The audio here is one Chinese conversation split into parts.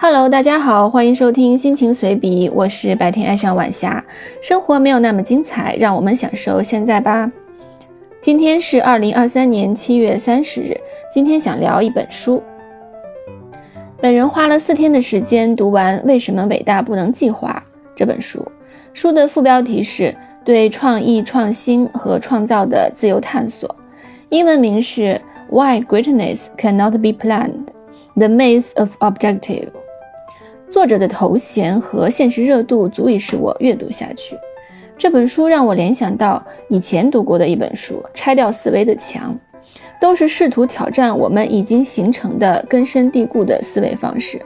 Hello，大家好，欢迎收听心情随笔，我是白天爱上晚霞。生活没有那么精彩，让我们享受现在吧。今天是二零二三年七月三十日，今天想聊一本书。本人花了四天的时间读完《为什么伟大不能计划》这本书。书的副标题是对创意创新和创造的自由探索，英文名是 Why Greatness Cannot Be Planned：The Maze of Objective。作者的头衔和现实热度足以使我阅读下去。这本书让我联想到以前读过的一本书《拆掉思维的墙》，都是试图挑战我们已经形成的根深蒂固的思维方式。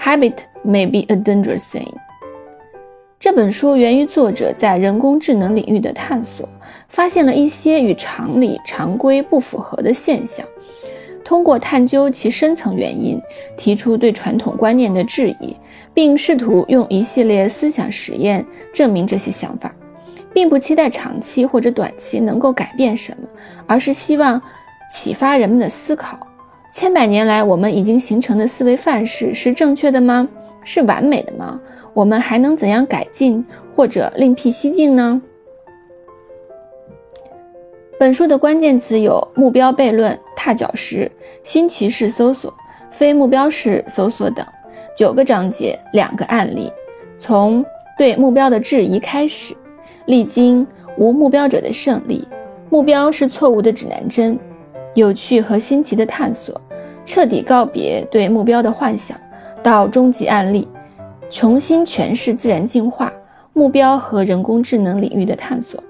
Habit may be a dangerous thing。这本书源于作者在人工智能领域的探索，发现了一些与常理常规不符合的现象。通过探究其深层原因，提出对传统观念的质疑，并试图用一系列思想实验证明这些想法，并不期待长期或者短期能够改变什么，而是希望启发人们的思考。千百年来，我们已经形成的思维范式是正确的吗？是完美的吗？我们还能怎样改进或者另辟蹊径呢？本书的关键词有目标悖论、踏脚石、新奇式搜索、非目标式搜索等九个章节，两个案例，从对目标的质疑开始，历经无目标者的胜利，目标是错误的指南针，有趣和新奇的探索，彻底告别对目标的幻想，到终极案例，重新诠释自然进化、目标和人工智能领域的探索。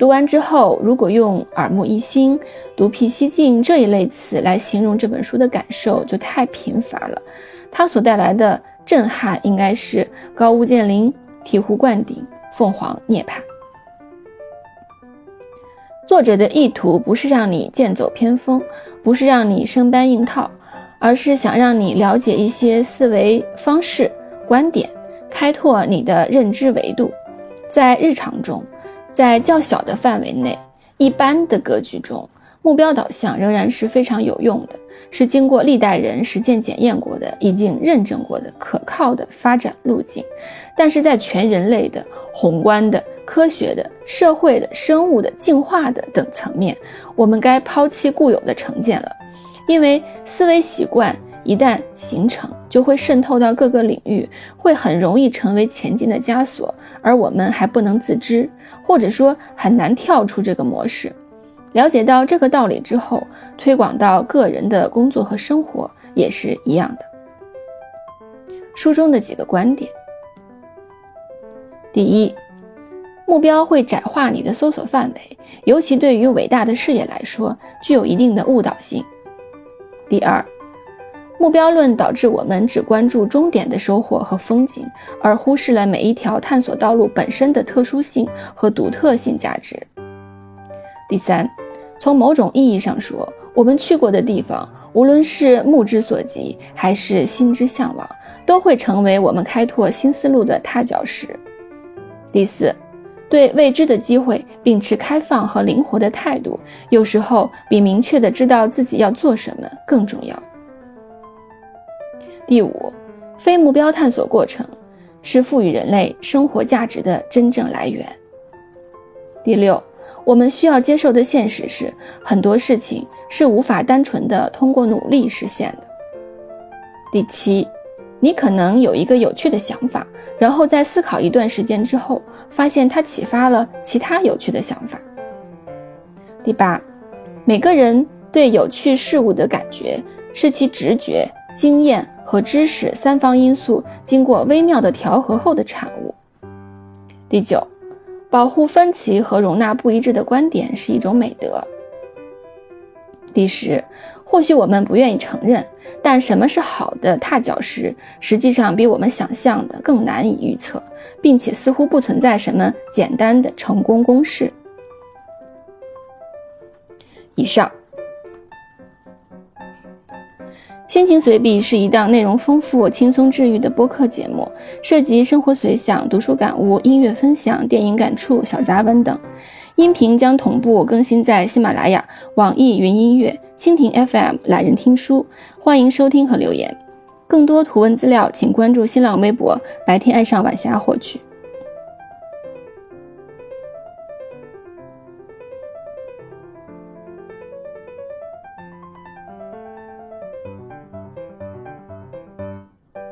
读完之后，如果用耳目一新、独辟蹊径这一类词来形容这本书的感受，就太贫乏了。它所带来的震撼，应该是高屋建瓴、醍醐灌顶、凤凰涅槃。作者的意图不是让你剑走偏锋，不是让你生搬硬套，而是想让你了解一些思维方式、观点，开拓你的认知维度，在日常中。在较小的范围内，一般的格局中，目标导向仍然是非常有用的，是经过历代人实践检验过的、已经认证过的可靠的发展路径。但是在全人类的、宏观的、科学的、社会的、生物的、进化的等层面，我们该抛弃固有的成见了，因为思维习惯。一旦形成，就会渗透到各个领域，会很容易成为前进的枷锁，而我们还不能自知，或者说很难跳出这个模式。了解到这个道理之后，推广到个人的工作和生活也是一样的。书中的几个观点：第一，目标会窄化你的搜索范围，尤其对于伟大的事业来说，具有一定的误导性。第二。目标论导致我们只关注终点的收获和风景，而忽视了每一条探索道路本身的特殊性和独特性价值。第三，从某种意义上说，我们去过的地方，无论是目之所及还是心之向往，都会成为我们开拓新思路的踏脚石。第四，对未知的机会秉持开放和灵活的态度，有时候比明确的知道自己要做什么更重要。第五，非目标探索过程是赋予人类生活价值的真正来源。第六，我们需要接受的现实是，很多事情是无法单纯的通过努力实现的。第七，你可能有一个有趣的想法，然后在思考一段时间之后，发现它启发了其他有趣的想法。第八，每个人对有趣事物的感觉是其直觉、经验。和知识三方因素经过微妙的调和后的产物。第九，保护分歧和容纳不一致的观点是一种美德。第十，或许我们不愿意承认，但什么是好的踏脚石，实际上比我们想象的更难以预测，并且似乎不存在什么简单的成功公式。以上。心情随笔是一档内容丰富、轻松治愈的播客节目，涉及生活随想、读书感悟、音乐分享、电影感触、小杂文等。音频将同步更新在喜马拉雅、网易云音乐、蜻蜓 FM、懒人听书。欢迎收听和留言。更多图文资料，请关注新浪微博“白天爱上晚霞”获取。